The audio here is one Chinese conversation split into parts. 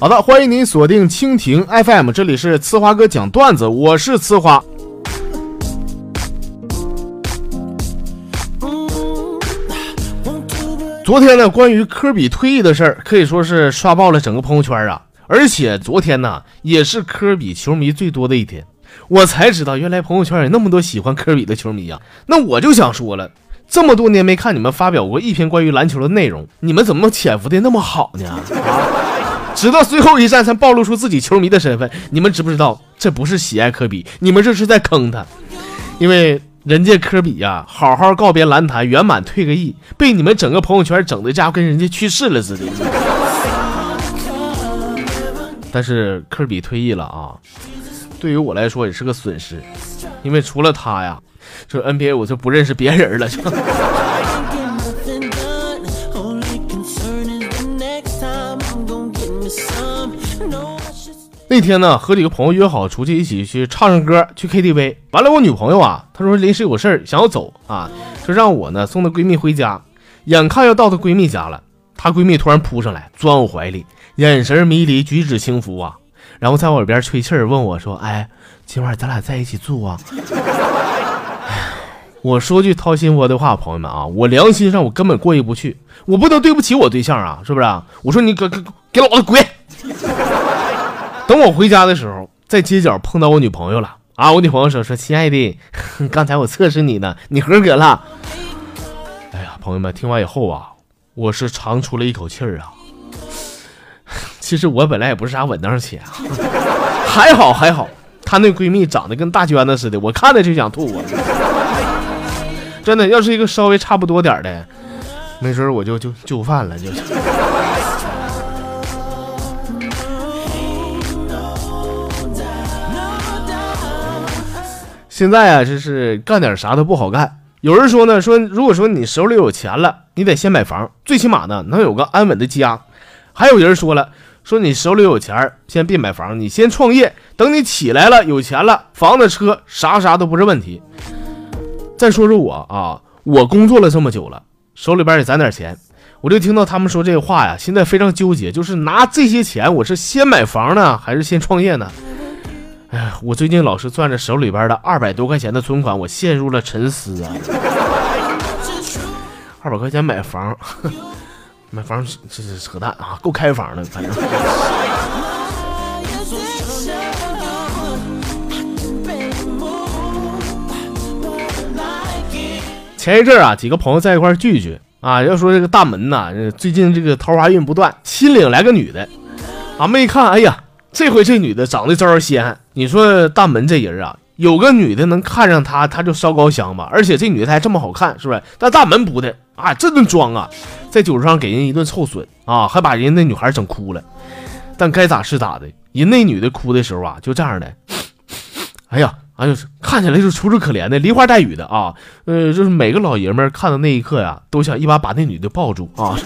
好的，欢迎您锁定蜻蜓 FM，这里是呲花哥讲段子，我是呲花。昨天呢，关于科比退役的事儿，可以说是刷爆了整个朋友圈啊！而且昨天呢，也是科比球迷最多的一天，我才知道原来朋友圈有那么多喜欢科比的球迷啊！那我就想说了，这么多年没看你们发表过一篇关于篮球的内容，你们怎么潜伏的那么好呢？啊！直到最后一战才暴露出自己球迷的身份，你们知不知道这不是喜爱科比，你们这是在坑他，因为。人家科比呀，好好告别篮坛，圆满退个役，被你们整个朋友圈整的家伙跟人家去世了似的。但是科比退役了啊，对于我来说也是个损失，因为除了他呀，就 NBA 我就不认识别人了。那天呢，和几个朋友约好出去一起去唱唱歌，去 KTV。完了，我女朋友啊，她说临时有事儿想要走啊，说让我呢送她闺蜜回家。眼看要到她闺蜜家了，她闺蜜突然扑上来，钻我怀里，眼神迷离，举止轻浮啊，然后在我耳边吹气儿，问我说：“哎，今晚咱俩在一起住啊？” 我说句掏心窝的话，朋友们啊，我良心上我根本过意不去，我不能对不起我对象啊，是不是？我说你给给给老子滚！等我回家的时候，在街角碰到我女朋友了啊！我女朋友说：“说亲爱的，刚才我测试你呢，你合格了。”哎呀，朋友们，听完以后啊，我是长出了一口气儿啊。其实我本来也不是啥稳当钱，还好还好，她那闺蜜长得跟大娟子似的，我看着就想吐啊！真的，要是一个稍微差不多点的，没准我就就就范了，就。现在啊，就是干点啥都不好干。有人说呢，说如果说你手里有钱了，你得先买房，最起码呢能有个安稳的家。还有人说了，说你手里有钱，先别买房，你先创业，等你起来了，有钱了，房子车啥啥都不是问题。再说说我啊，我工作了这么久了，手里边也攒点钱，我就听到他们说这个话呀，现在非常纠结，就是拿这些钱，我是先买房呢，还是先创业呢？哎，我最近老是攥着手里边的二百多块钱的存款，我陷入了沉思啊。二百块钱买房，买房这是扯淡啊，够开房的，反正。前一阵啊，几个朋友在一块聚聚啊，要说这个大门呐，最近这个桃花运不断，新领来个女的，俺们一看，哎呀。这回这女的长得招人稀罕，你说大门这人啊，有个女的能看上他，他就烧高香吧。而且这女的还这么好看，是不是？但大门不的啊，这顿装啊，在酒桌上给人一顿臭损啊，还把人家那女孩整哭了。但该咋是咋的，人那女的哭的时候啊，就这样的，哎呀，哎呦，看起来就楚楚可怜的，梨花带雨的啊。呃，就是每个老爷们看到那一刻呀，都想一把把那女的抱住啊。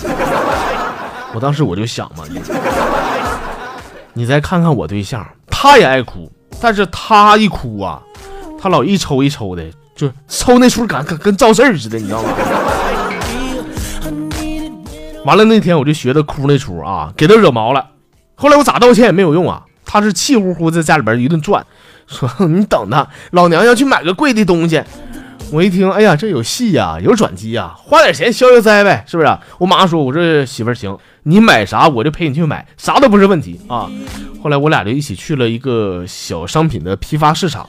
我当时我就想嘛。你再看看我对象，他也爱哭，但是他一哭啊，他老一抽一抽的，就抽那出感跟跟招事儿似的，你知道吗？完了那天我就学他哭那出啊，给他惹毛了。后来我咋道歉也没有用啊，他是气呼呼在家里边一顿转，说 你等他，老娘要去买个贵的东西。我一听，哎呀，这有戏呀，有转机呀，花点钱消消灾呗，是不是？我妈说，我这媳妇儿行，你买啥我就陪你去买，啥都不是问题啊。后来我俩就一起去了一个小商品的批发市场，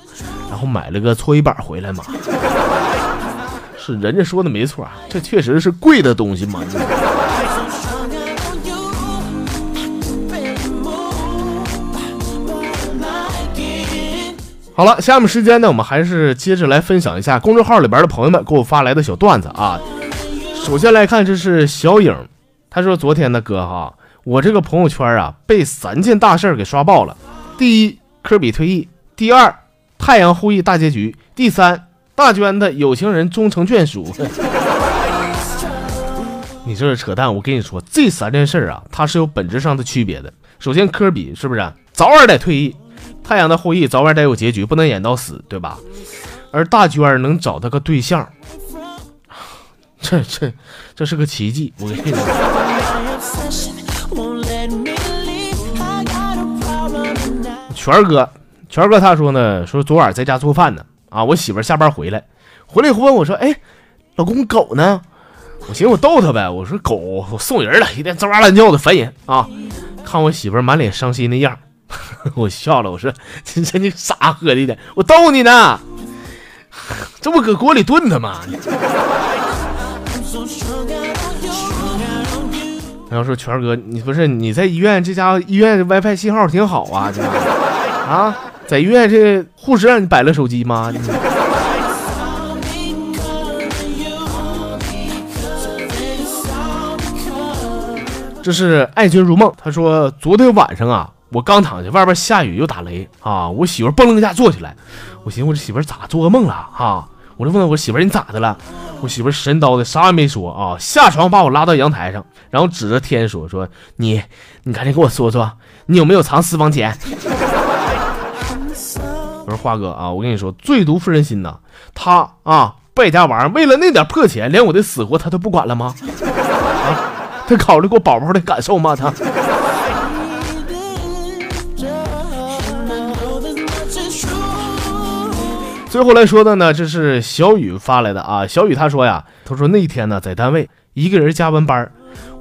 然后买了个搓衣板回来嘛。是人家说的没错，这确实是贵的东西嘛。好了，下面时间呢，我们还是接着来分享一下公众号里边的朋友们给我发来的小段子啊。首先来看，这是小影，他说：“昨天的哥哈，我这个朋友圈啊，被三件大事给刷爆了。第一，科比退役；第二，太阳后裔大结局；第三，大娟的有情人终成眷属。你这是扯淡！我跟你说，这三件事啊，它是有本质上的区别的。首先，科比是不是早晚得退役？”太阳的后裔早晚得有结局，不能演到死，对吧？而大娟能找到个对象，这这这是个奇迹。我跟你说，权哥，权哥他说呢，说昨晚在家做饭呢，啊，我媳妇下班回来，回来以后问我说，哎，老公狗呢？我寻思我逗他呗，我说狗我送人了，一天吱哇乱叫的烦人啊。看我媳妇满脸伤心的样，我笑了，我说这这你傻喝的的，我逗你呢，这不搁锅里炖的吗？然后 说权哥，你不是你在医院，这家伙医院 WiFi 信号挺好啊，这啊，在医院这护士让你摆了手机吗？这是爱君如梦，他说昨天晚上啊，我刚躺下，外边下雨又打雷啊，我媳妇蹦楞一下坐起来，我寻思我这媳妇咋做噩梦了啊？我就问我媳妇你咋的了？我媳妇神叨的啥也没说啊，下床把我拉到阳台上，然后指着天说说你你赶紧给我说说，你有没有藏私房钱？我说花哥啊，我跟你说，最毒妇人心呐，他啊败家玩意儿，为了那点破钱，连我的死活他都不管了吗？啊？他考虑过宝宝的感受吗？他。最后来说的呢，这是小雨发来的啊。小雨他说呀，他说那天呢在单位一个人加完班，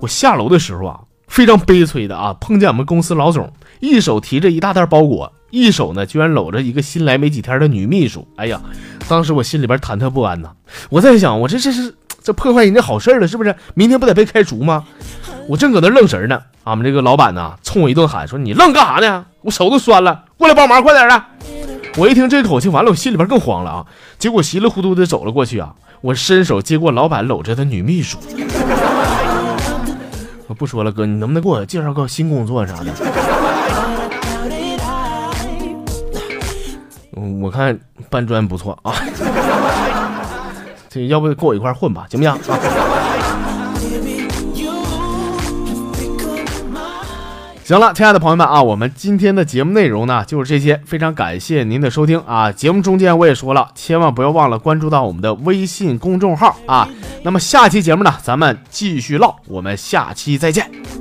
我下楼的时候啊，非常悲催的啊，碰见我们公司老总，一手提着一大袋包裹，一手呢居然搂着一个新来没几天的女秘书。哎呀，当时我心里边忐忑不安呐。我在想，我这这是。这破坏人家好事了，是不是？明天不得被开除吗？我正搁那愣神呢，俺们这个老板呢，冲我一顿喊，说你愣干啥呢？我手都酸了，过来帮忙，快点的！我一听这口气，完了，我心里边更慌了啊！结果稀里糊涂的走了过去啊，我伸手接过老板搂着的女秘书。我不说了，哥，你能不能给我介绍个新工作啥的？我看搬砖不错啊。这要不跟我一块混吧，行不行？行了，亲爱的朋友们啊，我们今天的节目内容呢就是这些，非常感谢您的收听啊。节目中间我也说了，千万不要忘了关注到我们的微信公众号啊。那么下期节目呢，咱们继续唠，我们下期再见。